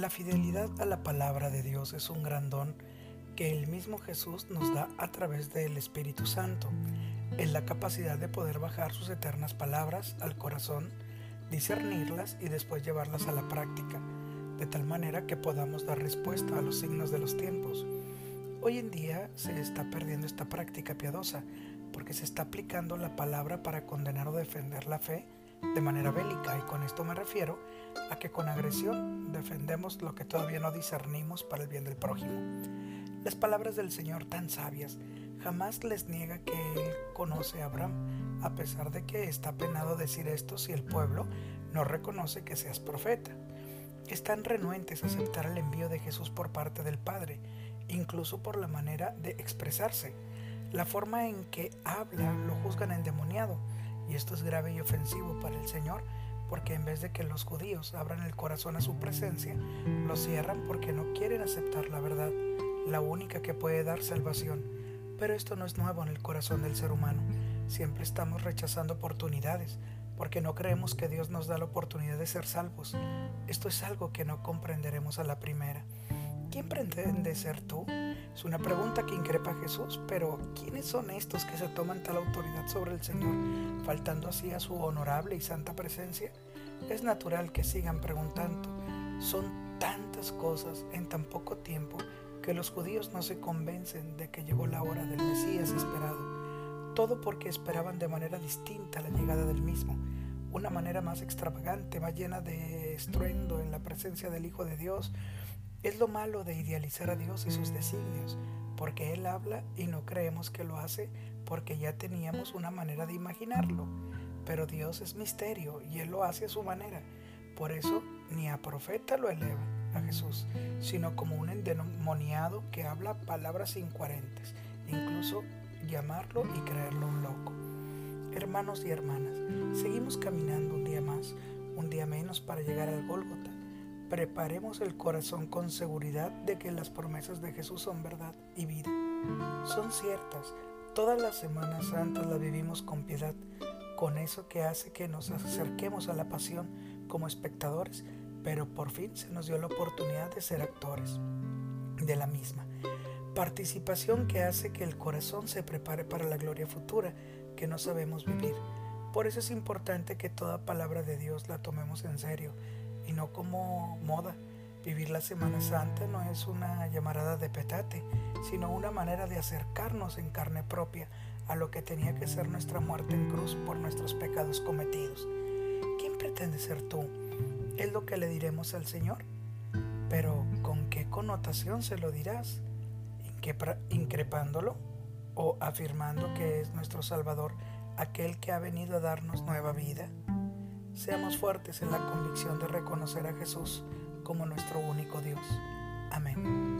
La fidelidad a la palabra de Dios es un gran don que el mismo Jesús nos da a través del Espíritu Santo, en la capacidad de poder bajar sus eternas palabras al corazón, discernirlas y después llevarlas a la práctica, de tal manera que podamos dar respuesta a los signos de los tiempos. Hoy en día se está perdiendo esta práctica piadosa porque se está aplicando la palabra para condenar o defender la fe de manera bélica y con esto me refiero a que con agresión defendemos lo que todavía no discernimos para el bien del prójimo. Las palabras del Señor tan sabias jamás les niega que Él conoce a Abraham, a pesar de que está penado decir esto si el pueblo no reconoce que seas profeta. Están renuentes a aceptar el envío de Jesús por parte del Padre, incluso por la manera de expresarse. La forma en que habla lo juzgan endemoniado, y esto es grave y ofensivo para el Señor, porque en vez de que los judíos abran el corazón a su presencia, lo cierran porque no quieren aceptar la verdad, la única que puede dar salvación. Pero esto no es nuevo en el corazón del ser humano. Siempre estamos rechazando oportunidades, porque no creemos que Dios nos da la oportunidad de ser salvos. Esto es algo que no comprenderemos a la primera. ¿Quién pretende ser tú? Es una pregunta que increpa a Jesús, pero ¿quiénes son estos que se toman tal autoridad sobre el Señor, faltando así a su honorable y santa presencia? Es natural que sigan preguntando. Son tantas cosas en tan poco tiempo que los judíos no se convencen de que llegó la hora del Mesías esperado. Todo porque esperaban de manera distinta la llegada del mismo, una manera más extravagante, más llena de estruendo en la presencia del Hijo de Dios, es lo malo de idealizar a Dios y sus designios, porque Él habla y no creemos que lo hace porque ya teníamos una manera de imaginarlo. Pero Dios es misterio y Él lo hace a su manera. Por eso ni a profeta lo eleva a Jesús, sino como un endemoniado que habla palabras incoherentes, incluso llamarlo y creerlo un loco. Hermanos y hermanas, seguimos caminando un día más, un día menos para llegar al Gólgota preparemos el corazón con seguridad de que las promesas de Jesús son verdad y vida. Son ciertas. Todas las Semanas Santas las vivimos con piedad, con eso que hace que nos acerquemos a la pasión como espectadores, pero por fin se nos dio la oportunidad de ser actores de la misma. Participación que hace que el corazón se prepare para la gloria futura que no sabemos vivir. Por eso es importante que toda palabra de Dios la tomemos en serio y no como moda. Vivir la Semana Santa no es una llamarada de petate, sino una manera de acercarnos en carne propia a lo que tenía que ser nuestra muerte en cruz por nuestros pecados cometidos. ¿Quién pretende ser tú? Es lo que le diremos al Señor. Pero ¿con qué connotación se lo dirás? ¿Increpándolo o afirmando que es nuestro Salvador, aquel que ha venido a darnos nueva vida? Seamos fuertes en la convicción de reconocer a Jesús como nuestro único Dios. Amén.